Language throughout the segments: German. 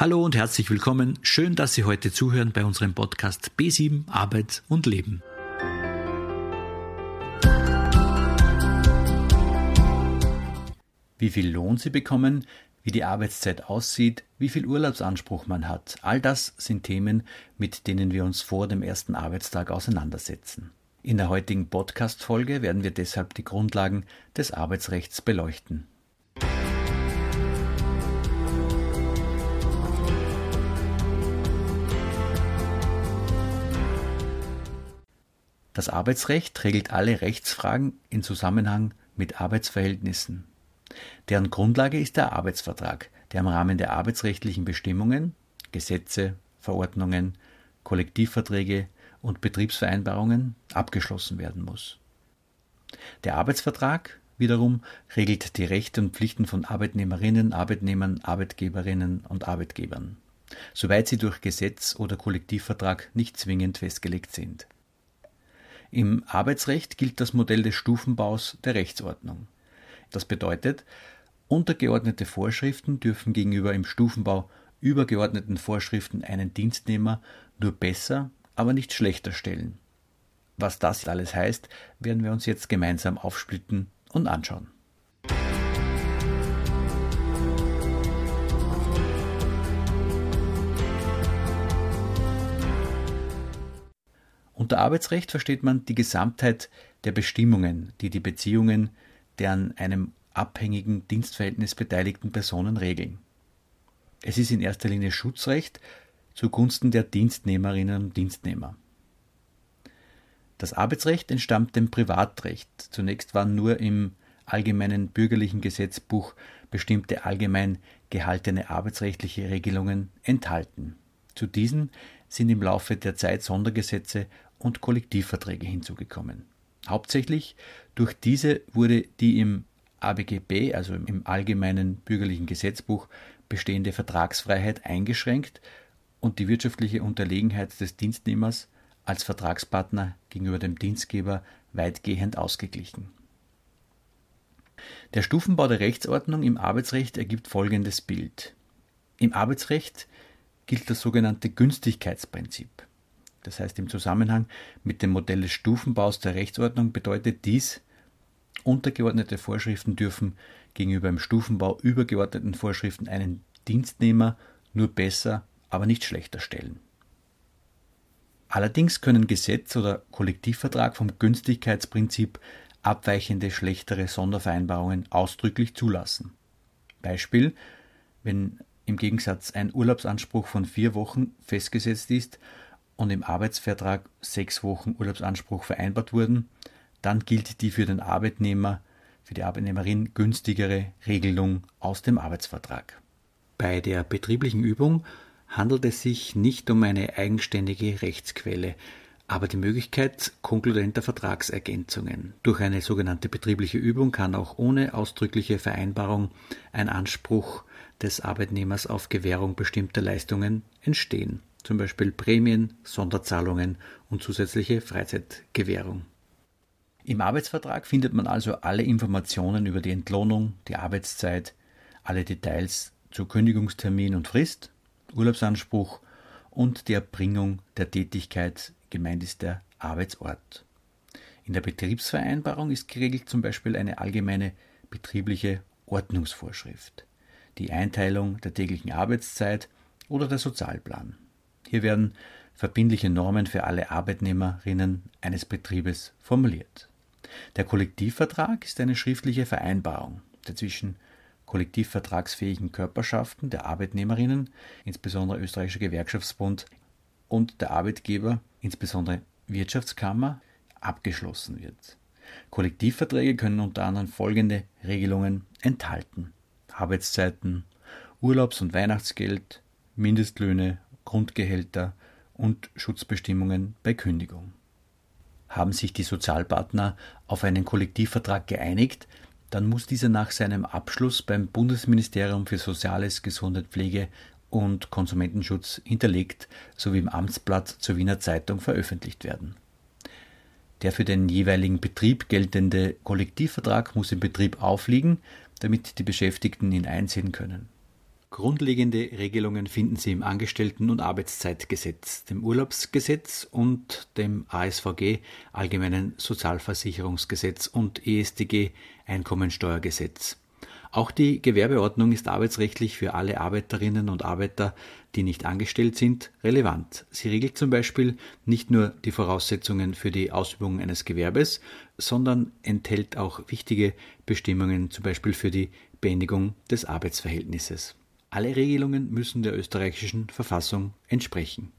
Hallo und herzlich willkommen. Schön, dass Sie heute zuhören bei unserem Podcast B7 Arbeit und Leben. Wie viel Lohn Sie bekommen, wie die Arbeitszeit aussieht, wie viel Urlaubsanspruch man hat, all das sind Themen, mit denen wir uns vor dem ersten Arbeitstag auseinandersetzen. In der heutigen Podcast-Folge werden wir deshalb die Grundlagen des Arbeitsrechts beleuchten. Das Arbeitsrecht regelt alle Rechtsfragen in Zusammenhang mit Arbeitsverhältnissen. Deren Grundlage ist der Arbeitsvertrag, der im Rahmen der arbeitsrechtlichen Bestimmungen, Gesetze, Verordnungen, Kollektivverträge und Betriebsvereinbarungen abgeschlossen werden muss. Der Arbeitsvertrag wiederum regelt die Rechte und Pflichten von Arbeitnehmerinnen, Arbeitnehmern, Arbeitgeberinnen und Arbeitgebern, soweit sie durch Gesetz oder Kollektivvertrag nicht zwingend festgelegt sind. Im Arbeitsrecht gilt das Modell des Stufenbaus der Rechtsordnung. Das bedeutet, untergeordnete Vorschriften dürfen gegenüber im Stufenbau übergeordneten Vorschriften einen Dienstnehmer nur besser, aber nicht schlechter stellen. Was das alles heißt, werden wir uns jetzt gemeinsam aufsplitten und anschauen. Unter Arbeitsrecht versteht man die Gesamtheit der Bestimmungen, die die Beziehungen der an einem abhängigen Dienstverhältnis beteiligten Personen regeln. Es ist in erster Linie Schutzrecht zugunsten der Dienstnehmerinnen und Dienstnehmer. Das Arbeitsrecht entstammt dem Privatrecht. Zunächst waren nur im allgemeinen bürgerlichen Gesetzbuch bestimmte allgemein gehaltene arbeitsrechtliche Regelungen enthalten. Zu diesen sind im Laufe der Zeit Sondergesetze und Kollektivverträge hinzugekommen. Hauptsächlich durch diese wurde die im ABGB, also im Allgemeinen Bürgerlichen Gesetzbuch, bestehende Vertragsfreiheit eingeschränkt und die wirtschaftliche Unterlegenheit des Dienstnehmers als Vertragspartner gegenüber dem Dienstgeber weitgehend ausgeglichen. Der Stufenbau der Rechtsordnung im Arbeitsrecht ergibt folgendes Bild. Im Arbeitsrecht gilt das sogenannte Günstigkeitsprinzip. Das heißt, im Zusammenhang mit dem Modell des Stufenbaus der Rechtsordnung bedeutet dies, untergeordnete Vorschriften dürfen gegenüber im Stufenbau übergeordneten Vorschriften einen Dienstnehmer nur besser, aber nicht schlechter stellen. Allerdings können Gesetz oder Kollektivvertrag vom Günstigkeitsprinzip abweichende schlechtere Sondervereinbarungen ausdrücklich zulassen. Beispiel, wenn im Gegensatz ein Urlaubsanspruch von vier Wochen festgesetzt ist und im Arbeitsvertrag sechs Wochen Urlaubsanspruch vereinbart wurden, dann gilt die für den Arbeitnehmer, für die Arbeitnehmerin günstigere Regelung aus dem Arbeitsvertrag. Bei der betrieblichen Übung handelt es sich nicht um eine eigenständige Rechtsquelle, aber die Möglichkeit konkludenter Vertragsergänzungen. Durch eine sogenannte betriebliche Übung kann auch ohne ausdrückliche Vereinbarung ein Anspruch des Arbeitnehmers auf Gewährung bestimmter Leistungen entstehen zum Beispiel Prämien, Sonderzahlungen und zusätzliche Freizeitgewährung. Im Arbeitsvertrag findet man also alle Informationen über die Entlohnung, die Arbeitszeit, alle Details zu Kündigungstermin und Frist, Urlaubsanspruch und die Erbringung der Tätigkeit, gemeint ist der Arbeitsort. In der Betriebsvereinbarung ist geregelt zum Beispiel eine allgemeine betriebliche Ordnungsvorschrift, die Einteilung der täglichen Arbeitszeit oder der Sozialplan. Hier werden verbindliche Normen für alle Arbeitnehmerinnen eines Betriebes formuliert. Der Kollektivvertrag ist eine schriftliche Vereinbarung, der zwischen kollektivvertragsfähigen Körperschaften der Arbeitnehmerinnen, insbesondere Österreichischer Gewerkschaftsbund, und der Arbeitgeber, insbesondere Wirtschaftskammer, abgeschlossen wird. Kollektivverträge können unter anderem folgende Regelungen enthalten. Arbeitszeiten, Urlaubs- und Weihnachtsgeld, Mindestlöhne Grundgehälter und Schutzbestimmungen bei Kündigung. Haben sich die Sozialpartner auf einen Kollektivvertrag geeinigt, dann muss dieser nach seinem Abschluss beim Bundesministerium für Soziales, Gesundheit, Pflege und Konsumentenschutz hinterlegt sowie im Amtsblatt zur Wiener Zeitung veröffentlicht werden. Der für den jeweiligen Betrieb geltende Kollektivvertrag muss im Betrieb aufliegen, damit die Beschäftigten ihn einsehen können. Grundlegende Regelungen finden Sie im Angestellten- und Arbeitszeitgesetz, dem Urlaubsgesetz und dem ASVG, Allgemeinen Sozialversicherungsgesetz und EStG, Einkommensteuergesetz. Auch die Gewerbeordnung ist arbeitsrechtlich für alle Arbeiterinnen und Arbeiter, die nicht angestellt sind, relevant. Sie regelt zum Beispiel nicht nur die Voraussetzungen für die Ausübung eines Gewerbes, sondern enthält auch wichtige Bestimmungen zum Beispiel für die Beendigung des Arbeitsverhältnisses. Alle Regelungen müssen der österreichischen Verfassung entsprechen.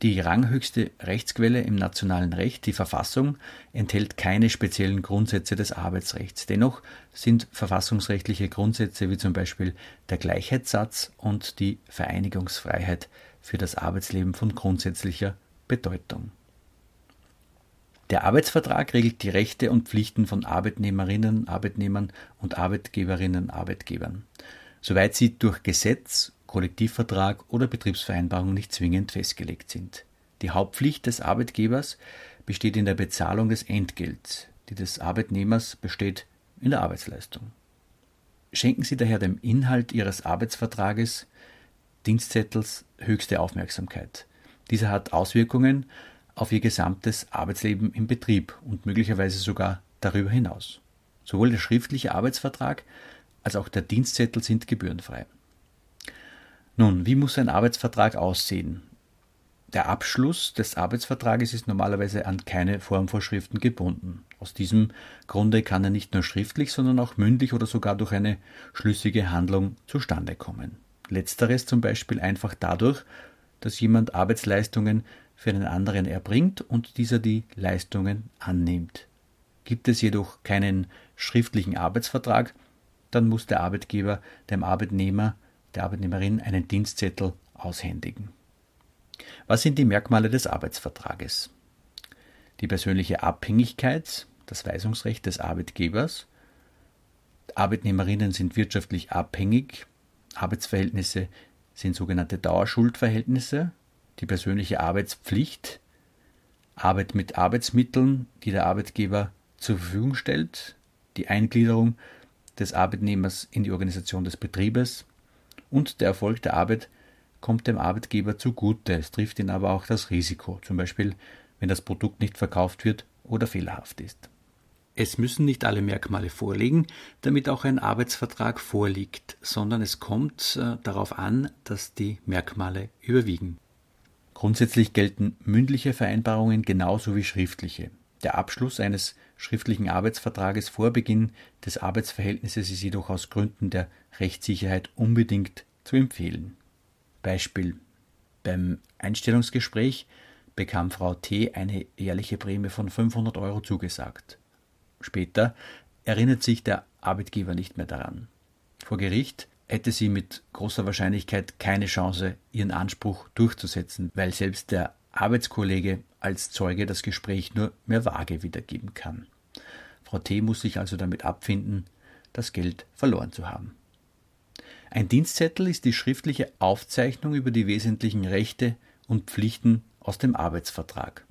Die ranghöchste Rechtsquelle im nationalen Recht, die Verfassung, enthält keine speziellen Grundsätze des Arbeitsrechts. Dennoch sind verfassungsrechtliche Grundsätze wie zum Beispiel der Gleichheitssatz und die Vereinigungsfreiheit für das Arbeitsleben von grundsätzlicher Bedeutung. Der Arbeitsvertrag regelt die Rechte und Pflichten von Arbeitnehmerinnen, Arbeitnehmern und Arbeitgeberinnen, Arbeitgebern soweit sie durch Gesetz, Kollektivvertrag oder Betriebsvereinbarung nicht zwingend festgelegt sind. Die Hauptpflicht des Arbeitgebers besteht in der Bezahlung des Entgelts, die des Arbeitnehmers besteht in der Arbeitsleistung. Schenken Sie daher dem Inhalt Ihres Arbeitsvertrages, Dienstzettels höchste Aufmerksamkeit. Dieser hat Auswirkungen auf Ihr gesamtes Arbeitsleben im Betrieb und möglicherweise sogar darüber hinaus. Sowohl der schriftliche Arbeitsvertrag als auch der Dienstzettel sind gebührenfrei. Nun, wie muss ein Arbeitsvertrag aussehen? Der Abschluss des Arbeitsvertrages ist normalerweise an keine Formvorschriften gebunden. Aus diesem Grunde kann er nicht nur schriftlich, sondern auch mündlich oder sogar durch eine schlüssige Handlung zustande kommen. Letzteres zum Beispiel einfach dadurch, dass jemand Arbeitsleistungen für einen anderen erbringt und dieser die Leistungen annimmt. Gibt es jedoch keinen schriftlichen Arbeitsvertrag, dann muss der Arbeitgeber dem Arbeitnehmer, der Arbeitnehmerin einen Dienstzettel aushändigen. Was sind die Merkmale des Arbeitsvertrages? Die persönliche Abhängigkeit, das Weisungsrecht des Arbeitgebers. Arbeitnehmerinnen sind wirtschaftlich abhängig. Arbeitsverhältnisse sind sogenannte Dauerschuldverhältnisse. Die persönliche Arbeitspflicht. Arbeit mit Arbeitsmitteln, die der Arbeitgeber zur Verfügung stellt. Die Eingliederung des Arbeitnehmers in die Organisation des Betriebes und der Erfolg der Arbeit kommt dem Arbeitgeber zugute. Es trifft ihn aber auch das Risiko, zum Beispiel wenn das Produkt nicht verkauft wird oder fehlerhaft ist. Es müssen nicht alle Merkmale vorliegen, damit auch ein Arbeitsvertrag vorliegt, sondern es kommt äh, darauf an, dass die Merkmale überwiegen. Grundsätzlich gelten mündliche Vereinbarungen genauso wie schriftliche. Der Abschluss eines schriftlichen Arbeitsvertrages vor Beginn des Arbeitsverhältnisses ist jedoch aus Gründen der Rechtssicherheit unbedingt zu empfehlen. Beispiel Beim Einstellungsgespräch bekam Frau T. eine jährliche Prämie von 500 Euro zugesagt. Später erinnert sich der Arbeitgeber nicht mehr daran. Vor Gericht hätte sie mit großer Wahrscheinlichkeit keine Chance, ihren Anspruch durchzusetzen, weil selbst der Arbeitskollege als Zeuge das Gespräch nur mehr vage wiedergeben kann. Frau T. muss sich also damit abfinden, das Geld verloren zu haben. Ein Dienstzettel ist die schriftliche Aufzeichnung über die wesentlichen Rechte und Pflichten aus dem Arbeitsvertrag.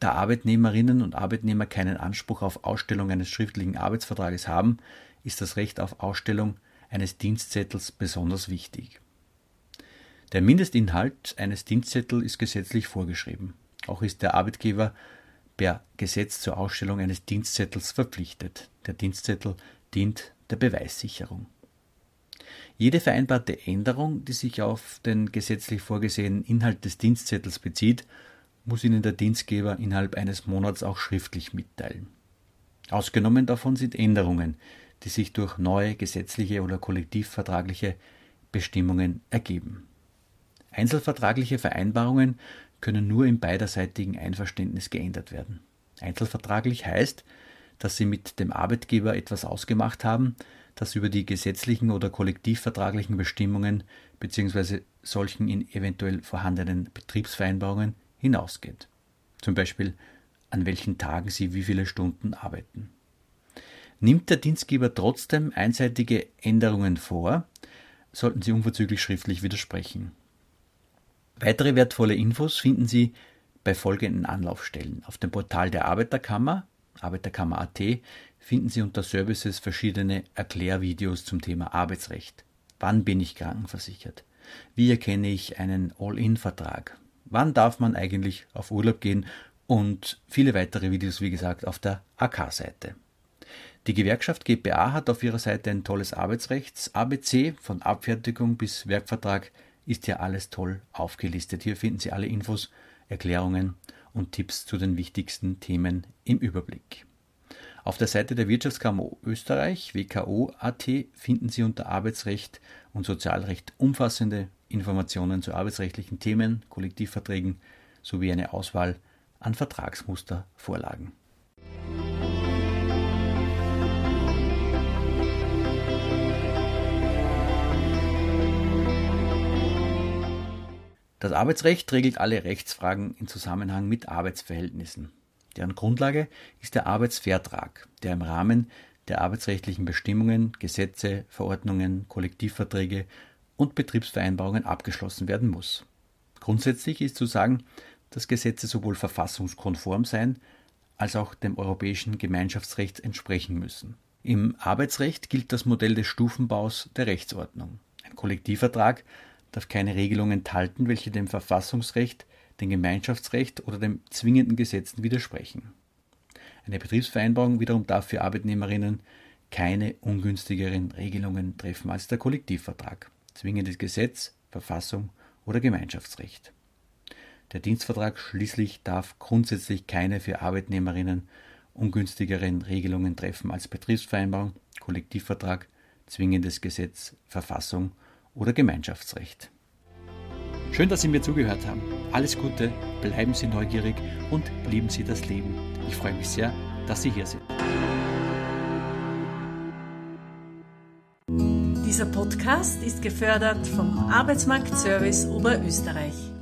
Da Arbeitnehmerinnen und Arbeitnehmer keinen Anspruch auf Ausstellung eines schriftlichen Arbeitsvertrages haben, ist das Recht auf Ausstellung eines Dienstzettels besonders wichtig. Der Mindestinhalt eines Dienstzettels ist gesetzlich vorgeschrieben. Auch ist der Arbeitgeber per Gesetz zur Ausstellung eines Dienstzettels verpflichtet. Der Dienstzettel dient der Beweissicherung. Jede vereinbarte Änderung, die sich auf den gesetzlich vorgesehenen Inhalt des Dienstzettels bezieht, muss Ihnen der Dienstgeber innerhalb eines Monats auch schriftlich mitteilen. Ausgenommen davon sind Änderungen, die sich durch neue gesetzliche oder kollektivvertragliche Bestimmungen ergeben. Einzelvertragliche Vereinbarungen können nur im beiderseitigen Einverständnis geändert werden. Einzelvertraglich heißt, dass Sie mit dem Arbeitgeber etwas ausgemacht haben, das über die gesetzlichen oder kollektivvertraglichen Bestimmungen bzw. solchen in eventuell vorhandenen Betriebsvereinbarungen hinausgeht. Zum Beispiel, an welchen Tagen Sie wie viele Stunden arbeiten. Nimmt der Dienstgeber trotzdem einseitige Änderungen vor, sollten Sie unverzüglich schriftlich widersprechen. Weitere wertvolle Infos finden Sie bei folgenden Anlaufstellen. Auf dem Portal der Arbeiterkammer, Arbeiterkammer.at, finden Sie unter Services verschiedene Erklärvideos zum Thema Arbeitsrecht. Wann bin ich krankenversichert? Wie erkenne ich einen All-In-Vertrag? Wann darf man eigentlich auf Urlaub gehen? Und viele weitere Videos, wie gesagt, auf der AK-Seite. Die Gewerkschaft GPA hat auf ihrer Seite ein tolles Arbeitsrechts ABC von Abfertigung bis Werkvertrag ist ja alles toll aufgelistet. Hier finden Sie alle Infos, Erklärungen und Tipps zu den wichtigsten Themen im Überblick. Auf der Seite der Wirtschaftskammer Österreich, WKO.at, finden Sie unter Arbeitsrecht und Sozialrecht umfassende Informationen zu arbeitsrechtlichen Themen, Kollektivverträgen sowie eine Auswahl an Vertragsmustervorlagen. Das Arbeitsrecht regelt alle Rechtsfragen in Zusammenhang mit Arbeitsverhältnissen. Deren Grundlage ist der Arbeitsvertrag, der im Rahmen der arbeitsrechtlichen Bestimmungen, Gesetze, Verordnungen, Kollektivverträge und Betriebsvereinbarungen abgeschlossen werden muss. Grundsätzlich ist zu sagen, dass Gesetze sowohl verfassungskonform sein als auch dem europäischen Gemeinschaftsrecht entsprechen müssen. Im Arbeitsrecht gilt das Modell des Stufenbaus der Rechtsordnung. Ein Kollektivvertrag darf keine Regelung enthalten, welche dem Verfassungsrecht, dem Gemeinschaftsrecht oder dem zwingenden Gesetzen widersprechen. Eine Betriebsvereinbarung wiederum darf für Arbeitnehmerinnen keine ungünstigeren Regelungen treffen als der Kollektivvertrag, zwingendes Gesetz, Verfassung oder Gemeinschaftsrecht. Der Dienstvertrag schließlich darf grundsätzlich keine für Arbeitnehmerinnen ungünstigeren Regelungen treffen als Betriebsvereinbarung, Kollektivvertrag, zwingendes Gesetz, Verfassung oder Gemeinschaftsrecht. Schön, dass Sie mir zugehört haben. Alles Gute, bleiben Sie neugierig und lieben Sie das Leben. Ich freue mich sehr, dass Sie hier sind. Dieser Podcast ist gefördert vom Arbeitsmarktservice Oberösterreich.